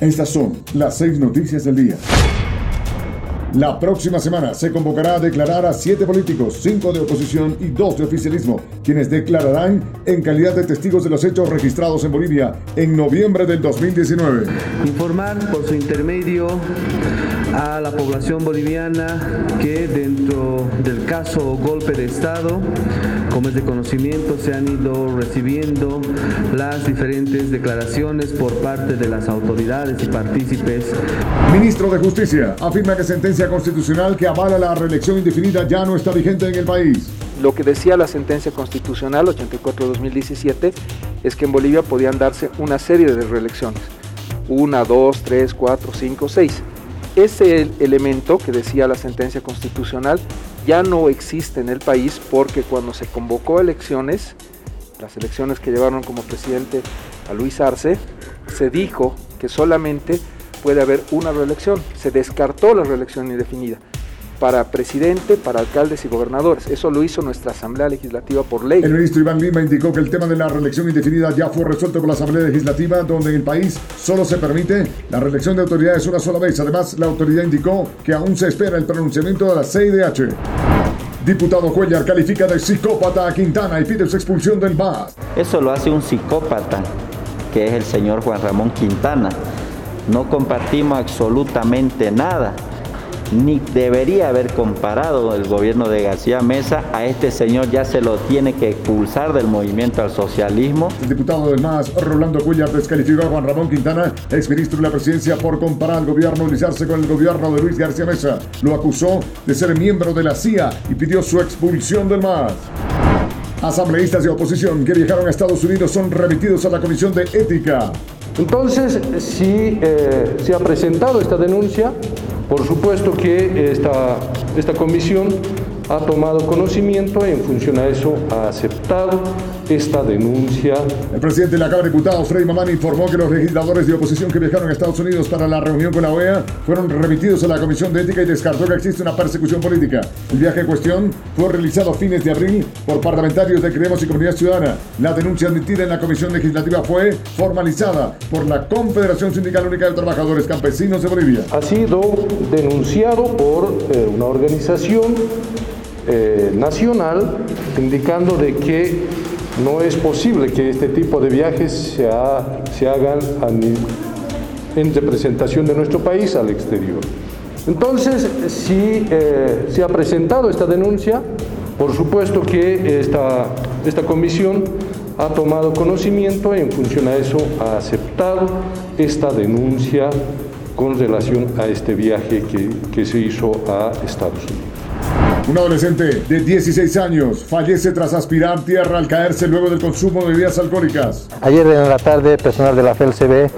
Estas son las seis noticias del día. La próxima semana se convocará a declarar a siete políticos, cinco de oposición y dos de oficialismo, quienes declararán en calidad de testigos de los hechos registrados en Bolivia en noviembre del 2019. Informar por su intermedio a la población boliviana que dentro del caso golpe de Estado, como es de conocimiento, se han ido recibiendo las diferentes declaraciones por parte de las autoridades y partícipes. Ministro de Justicia afirma que sentencia constitucional que avala la reelección indefinida ya no está vigente en el país. Lo que decía la sentencia constitucional 84-2017 es que en Bolivia podían darse una serie de reelecciones. Una, dos, tres, cuatro, cinco, seis ese elemento que decía la sentencia constitucional ya no existe en el país porque cuando se convocó elecciones, las elecciones que llevaron como presidente a Luis Arce, se dijo que solamente puede haber una reelección, se descartó la reelección indefinida para presidente, para alcaldes y gobernadores. Eso lo hizo nuestra Asamblea Legislativa por ley. El ministro Iván Lima indicó que el tema de la reelección indefinida ya fue resuelto por la Asamblea Legislativa, donde en el país solo se permite la reelección de autoridades una sola vez. Además, la autoridad indicó que aún se espera el pronunciamiento de la CIDH. Diputado Cuellar califica de psicópata a Quintana y pide su expulsión del MAS. Eso lo hace un psicópata, que es el señor Juan Ramón Quintana. No compartimos absolutamente nada ni debería haber comparado el gobierno de García Mesa a este señor, ya se lo tiene que expulsar del movimiento al socialismo. El diputado del MAS, Rolando Cuellar, descalificó a Juan Ramón Quintana, exministro de la presidencia, por comparar al gobierno de con el gobierno de Luis García Mesa. Lo acusó de ser miembro de la CIA y pidió su expulsión del MAS. Asambleístas de oposición que viajaron a Estados Unidos son remitidos a la Comisión de Ética. Entonces, si eh, se ha presentado esta denuncia, por supuesto que esta, esta comisión ha tomado conocimiento y en función a eso ha aceptado esta denuncia. El presidente de la Cámara de Diputados, Freddy Mamani, informó que los legisladores de oposición que viajaron a Estados Unidos para la reunión con la OEA fueron remitidos a la Comisión de Ética y descartó que existe una persecución política. El viaje en cuestión fue realizado a fines de abril por parlamentarios de Creemos y Comunidad Ciudadana. La denuncia admitida en la Comisión Legislativa fue formalizada por la Confederación Sindical Única de Trabajadores Campesinos de Bolivia. Ha sido denunciado por eh, una organización eh, nacional indicando de que no es posible que este tipo de viajes se, se hagan en representación de nuestro país al exterior. Entonces, si eh, se ha presentado esta denuncia, por supuesto que esta, esta comisión ha tomado conocimiento y en función a eso ha aceptado esta denuncia con relación a este viaje que, que se hizo a Estados Unidos. Un adolescente de 16 años fallece tras aspirar tierra al caerse luego del consumo de bebidas alcohólicas. Ayer en la tarde, personal de la FLCB eh,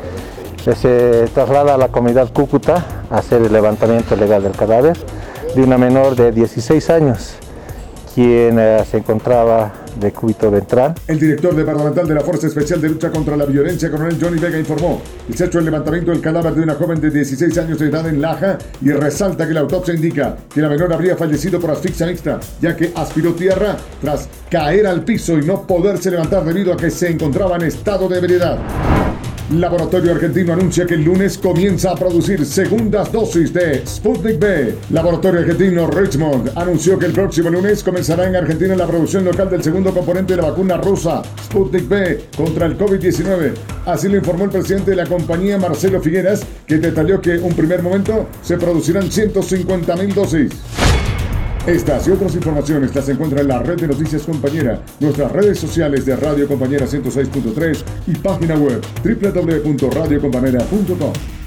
se traslada a la comunidad Cúcuta a hacer el levantamiento legal del cadáver de una menor de 16 años, quien eh, se encontraba de cúbito ventral. El director departamental de la Fuerza Especial de Lucha contra la Violencia, coronel Johnny Vega, informó ha hecho el levantamiento del cadáver de una joven de 16 años de edad en Laja y resalta que la autopsia indica que la menor habría fallecido por asfixia mixta, ya que aspiró tierra tras caer al piso y no poderse levantar debido a que se encontraba en estado de ebriedad. Laboratorio Argentino anuncia que el lunes comienza a producir segundas dosis de Sputnik B. Laboratorio Argentino Richmond anunció que el próximo lunes comenzará en Argentina la producción local del segundo componente de la vacuna rusa, Sputnik B, contra el COVID-19. Así lo informó el presidente de la compañía, Marcelo Figueras, que detalló que en un primer momento se producirán 150 mil dosis. Estas y otras informaciones las encuentra en la red de noticias compañera, nuestras redes sociales de Radio Compañera 106.3 y página web www.radiocompañera.com.